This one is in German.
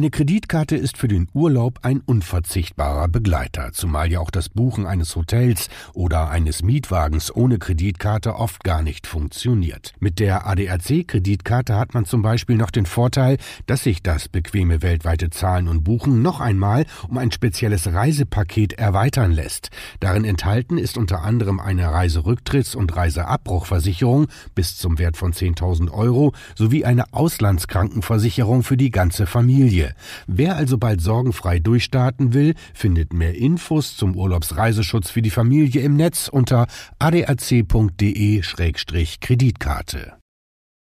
Eine Kreditkarte ist für den Urlaub ein unverzichtbarer Begleiter, zumal ja auch das Buchen eines Hotels oder eines Mietwagens ohne Kreditkarte oft gar nicht funktioniert. Mit der ADAC-Kreditkarte hat man zum Beispiel noch den Vorteil, dass sich das bequeme weltweite Zahlen und Buchen noch einmal um ein spezielles Reisepaket erweitern lässt. Darin enthalten ist unter anderem eine Reiserücktritts- und Reiseabbruchversicherung bis zum Wert von 10.000 Euro sowie eine Auslandskrankenversicherung für die ganze Familie. Wer also bald sorgenfrei durchstarten will, findet mehr Infos zum Urlaubsreiseschutz für die Familie im Netz unter adac.de-kreditkarte.